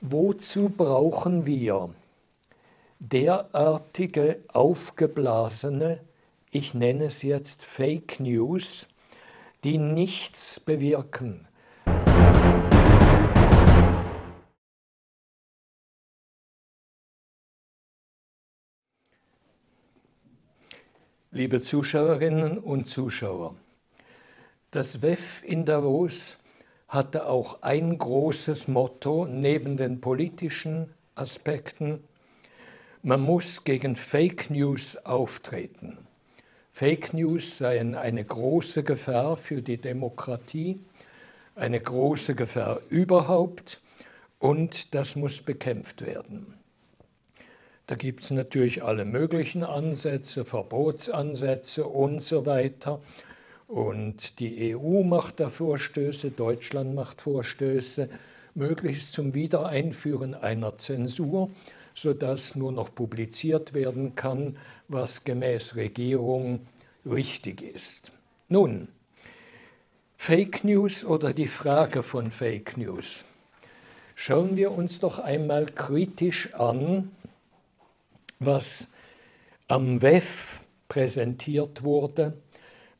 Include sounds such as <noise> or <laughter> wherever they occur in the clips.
Wozu brauchen wir derartige aufgeblasene, ich nenne es jetzt Fake News, die nichts bewirken? Liebe Zuschauerinnen und Zuschauer, das WEF in Davos hatte auch ein großes Motto neben den politischen Aspekten. Man muss gegen Fake News auftreten. Fake News seien eine große Gefahr für die Demokratie, eine große Gefahr überhaupt und das muss bekämpft werden. Da gibt es natürlich alle möglichen Ansätze, Verbotsansätze und so weiter. Und die EU macht da Vorstöße, Deutschland macht Vorstöße, möglichst zum Wiedereinführen einer Zensur, sodass nur noch publiziert werden kann, was gemäß Regierung richtig ist. Nun, Fake News oder die Frage von Fake News. Schauen wir uns doch einmal kritisch an, was am WEF präsentiert wurde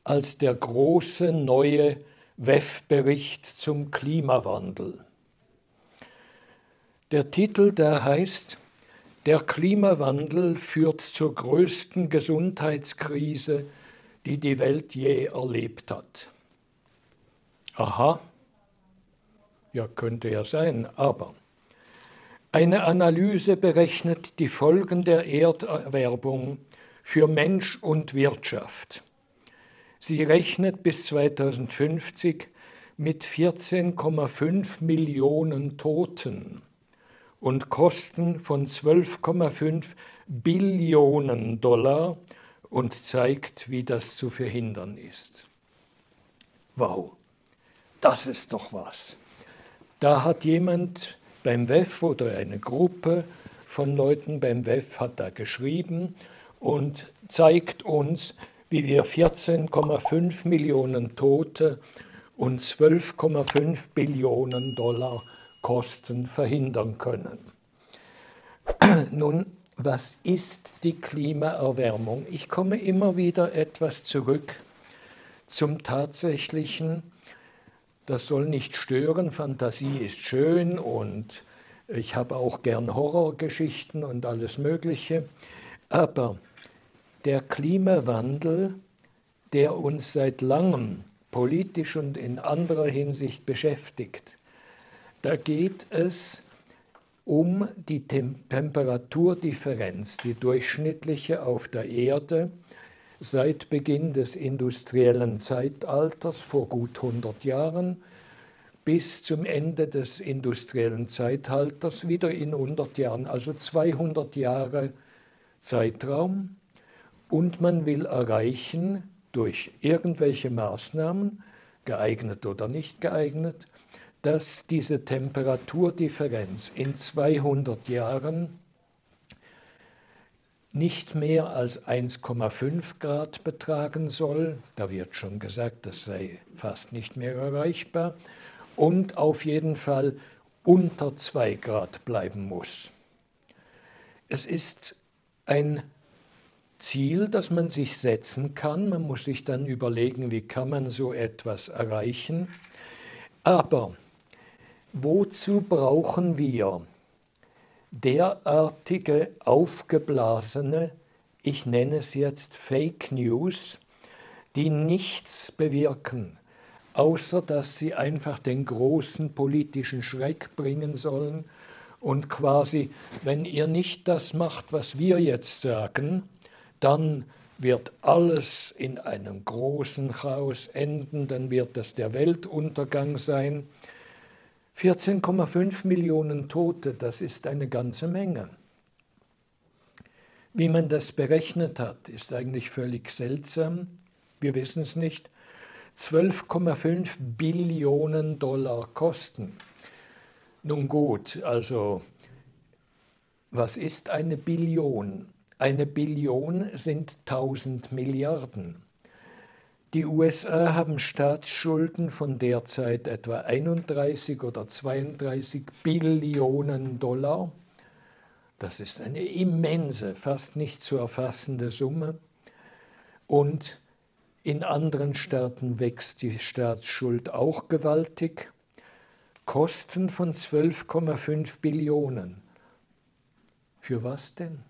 als der große neue WEF-Bericht zum Klimawandel. Der Titel, der heißt Der Klimawandel führt zur größten Gesundheitskrise, die die Welt je erlebt hat. Aha, ja könnte ja sein, aber eine Analyse berechnet die Folgen der Erderwärmung für Mensch und Wirtschaft. Sie rechnet bis 2050 mit 14,5 Millionen Toten und Kosten von 12,5 Billionen Dollar und zeigt, wie das zu verhindern ist. Wow, das ist doch was. Da hat jemand beim WEF oder eine Gruppe von Leuten beim WEF hat da geschrieben und zeigt uns, wie wir 14,5 Millionen Tote und 12,5 Billionen Dollar Kosten verhindern können. <clears throat> Nun, was ist die Klimaerwärmung? Ich komme immer wieder etwas zurück zum tatsächlichen, das soll nicht stören, Fantasie ist schön und ich habe auch gern Horrorgeschichten und alles Mögliche, aber der Klimawandel, der uns seit langem politisch und in anderer Hinsicht beschäftigt, da geht es um die Tem Temperaturdifferenz, die durchschnittliche auf der Erde seit Beginn des industriellen Zeitalters vor gut 100 Jahren bis zum Ende des industriellen Zeitalters wieder in 100 Jahren, also 200 Jahre Zeitraum und man will erreichen durch irgendwelche Maßnahmen, geeignet oder nicht geeignet, dass diese Temperaturdifferenz in 200 Jahren nicht mehr als 1,5 Grad betragen soll. Da wird schon gesagt, das sei fast nicht mehr erreichbar. Und auf jeden Fall unter 2 Grad bleiben muss. Es ist ein Ziel, das man sich setzen kann. Man muss sich dann überlegen, wie kann man so etwas erreichen. Aber wozu brauchen wir derartige aufgeblasene, ich nenne es jetzt Fake News, die nichts bewirken, außer dass sie einfach den großen politischen Schreck bringen sollen und quasi, wenn ihr nicht das macht, was wir jetzt sagen, dann wird alles in einem großen Chaos enden, dann wird das der Weltuntergang sein. 14,5 Millionen Tote, das ist eine ganze Menge. Wie man das berechnet hat, ist eigentlich völlig seltsam. Wir wissen es nicht. 12,5 Billionen Dollar Kosten. Nun gut, also was ist eine Billion? Eine Billion sind 1000 Milliarden. Die USA haben Staatsschulden von derzeit etwa 31 oder 32 Billionen Dollar. Das ist eine immense, fast nicht zu erfassende Summe. Und in anderen Staaten wächst die Staatsschuld auch gewaltig. Kosten von 12,5 Billionen. Für was denn?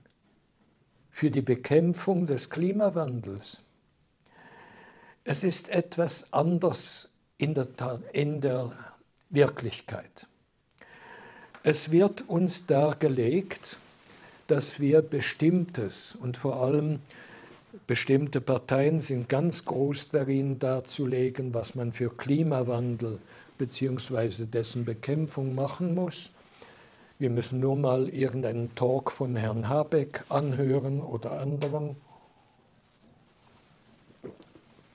Für die Bekämpfung des Klimawandels. Es ist etwas anders in der, in der Wirklichkeit. Es wird uns dargelegt, dass wir bestimmtes und vor allem bestimmte Parteien sind ganz groß darin darzulegen, was man für Klimawandel bzw. dessen Bekämpfung machen muss. Wir müssen nur mal irgendeinen Talk von Herrn Habeck anhören oder anderen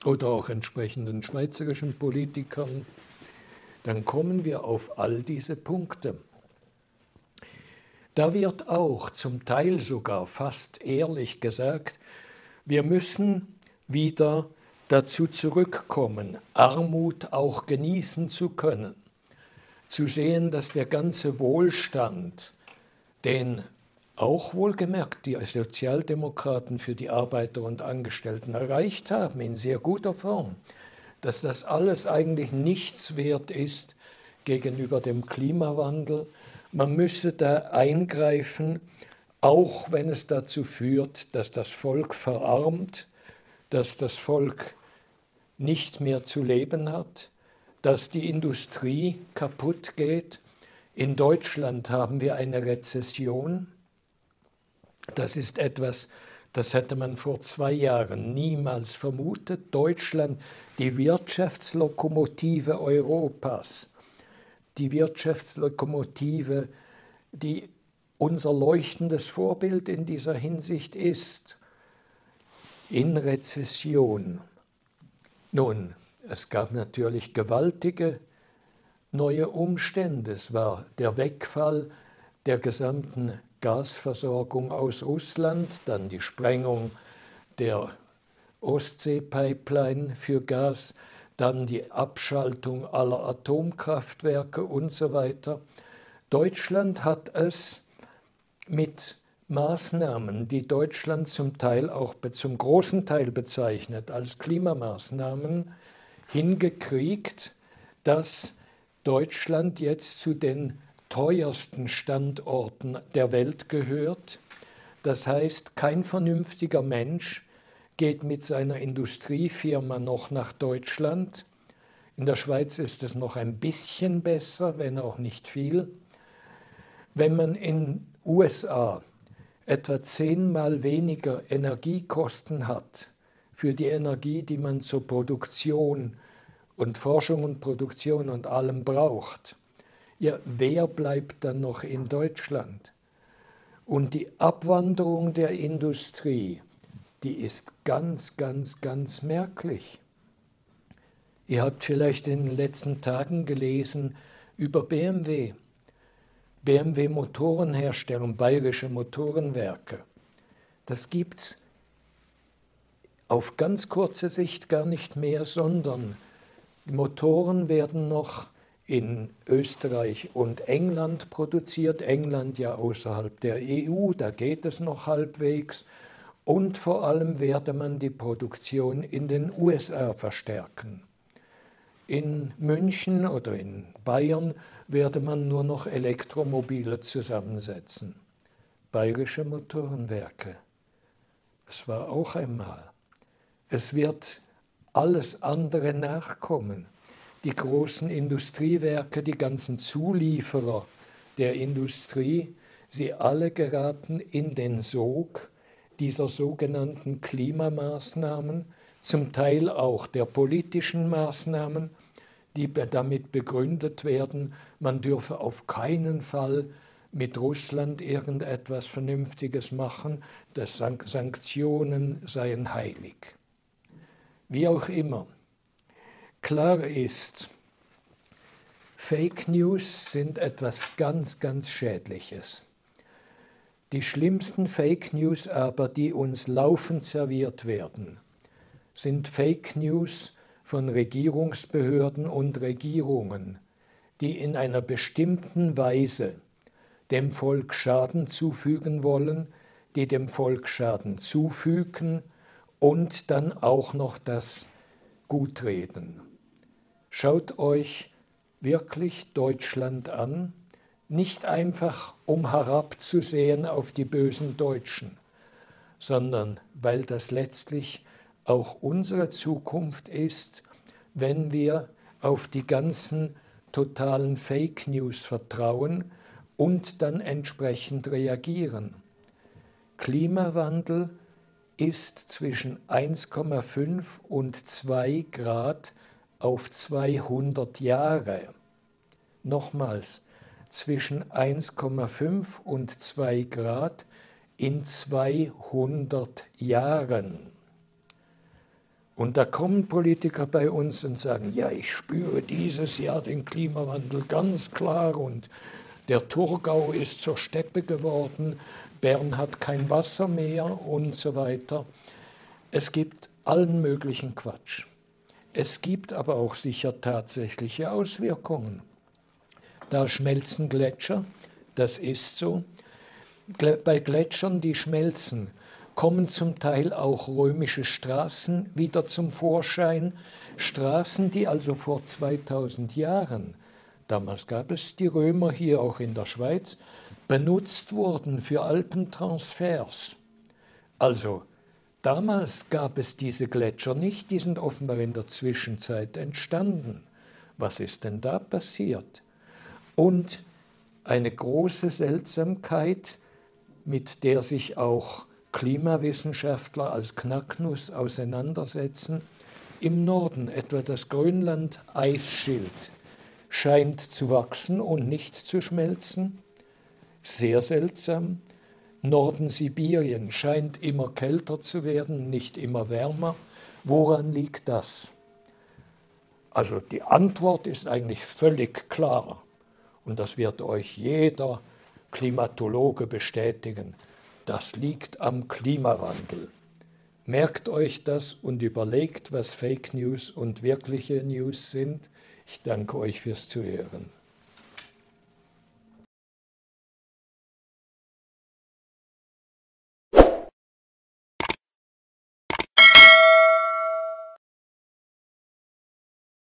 oder auch entsprechenden schweizerischen Politikern. Dann kommen wir auf all diese Punkte. Da wird auch zum Teil sogar fast ehrlich gesagt, wir müssen wieder dazu zurückkommen, Armut auch genießen zu können, zu sehen, dass der ganze Wohlstand, den auch wohlgemerkt die Sozialdemokraten für die Arbeiter und Angestellten erreicht haben, in sehr guter Form, dass das alles eigentlich nichts wert ist gegenüber dem Klimawandel. Man müsse da eingreifen auch wenn es dazu führt, dass das Volk verarmt, dass das Volk nicht mehr zu leben hat, dass die Industrie kaputt geht. In Deutschland haben wir eine Rezession. Das ist etwas, das hätte man vor zwei Jahren niemals vermutet. Deutschland, die Wirtschaftslokomotive Europas, die Wirtschaftslokomotive, die unser leuchtendes Vorbild in dieser Hinsicht ist in Rezession. Nun, es gab natürlich gewaltige neue Umstände. Es war der Wegfall der gesamten Gasversorgung aus Russland, dann die Sprengung der Ostsee-Pipeline für Gas, dann die Abschaltung aller Atomkraftwerke und so weiter. Deutschland hat es mit Maßnahmen, die Deutschland zum Teil auch zum großen Teil bezeichnet als Klimamaßnahmen, hingekriegt, dass Deutschland jetzt zu den teuersten Standorten der Welt gehört. Das heißt, kein vernünftiger Mensch geht mit seiner Industriefirma noch nach Deutschland. In der Schweiz ist es noch ein bisschen besser, wenn auch nicht viel. Wenn man in USA etwa zehnmal weniger Energiekosten hat für die Energie, die man zur Produktion und Forschung und Produktion und allem braucht, ja, wer bleibt dann noch in Deutschland? Und die Abwanderung der Industrie, die ist ganz, ganz, ganz merklich. Ihr habt vielleicht in den letzten Tagen gelesen über BMW. BMW Motorenherstellung, bayerische Motorenwerke. Das gibt es auf ganz kurze Sicht gar nicht mehr, sondern Motoren werden noch in Österreich und England produziert. England ja außerhalb der EU, da geht es noch halbwegs. Und vor allem werde man die Produktion in den USA verstärken. In München oder in Bayern werde man nur noch Elektromobile zusammensetzen. Bayerische Motorenwerke. Es war auch einmal. Es wird alles andere nachkommen. Die großen Industriewerke, die ganzen Zulieferer der Industrie, sie alle geraten in den Sog dieser sogenannten Klimamaßnahmen, zum Teil auch der politischen Maßnahmen, die damit begründet werden, man dürfe auf keinen Fall mit Russland irgendetwas Vernünftiges machen, dass Sanktionen seien heilig. Wie auch immer, klar ist, Fake News sind etwas ganz, ganz Schädliches. Die schlimmsten Fake News aber, die uns laufend serviert werden, sind Fake News von Regierungsbehörden und Regierungen, die in einer bestimmten Weise dem Volk Schaden zufügen wollen, die dem Volk Schaden zufügen und dann auch noch das Gutreden. Schaut euch wirklich Deutschland an, nicht einfach um herabzusehen auf die bösen Deutschen, sondern weil das letztlich auch unsere Zukunft ist, wenn wir auf die ganzen totalen Fake News vertrauen und dann entsprechend reagieren. Klimawandel ist zwischen 1,5 und 2 Grad auf 200 Jahre. Nochmals, zwischen 1,5 und 2 Grad in 200 Jahren. Und da kommen Politiker bei uns und sagen, ja, ich spüre dieses Jahr den Klimawandel ganz klar und der Thurgau ist zur Steppe geworden, Bern hat kein Wasser mehr und so weiter. Es gibt allen möglichen Quatsch. Es gibt aber auch sicher tatsächliche Auswirkungen. Da schmelzen Gletscher, das ist so. Bei Gletschern, die schmelzen, kommen zum Teil auch römische Straßen wieder zum Vorschein. Straßen, die also vor 2000 Jahren, damals gab es die Römer hier auch in der Schweiz, benutzt wurden für Alpentransfers. Also damals gab es diese Gletscher nicht, die sind offenbar in der Zwischenzeit entstanden. Was ist denn da passiert? Und eine große Seltsamkeit, mit der sich auch Klimawissenschaftler als Knacknuss auseinandersetzen. Im Norden etwa das Grönland-Eisschild scheint zu wachsen und nicht zu schmelzen. Sehr seltsam. Norden Sibirien scheint immer kälter zu werden, nicht immer wärmer. Woran liegt das? Also die Antwort ist eigentlich völlig klar und das wird euch jeder Klimatologe bestätigen. Das liegt am Klimawandel. Merkt euch das und überlegt, was Fake News und wirkliche News sind. Ich danke euch fürs Zuhören.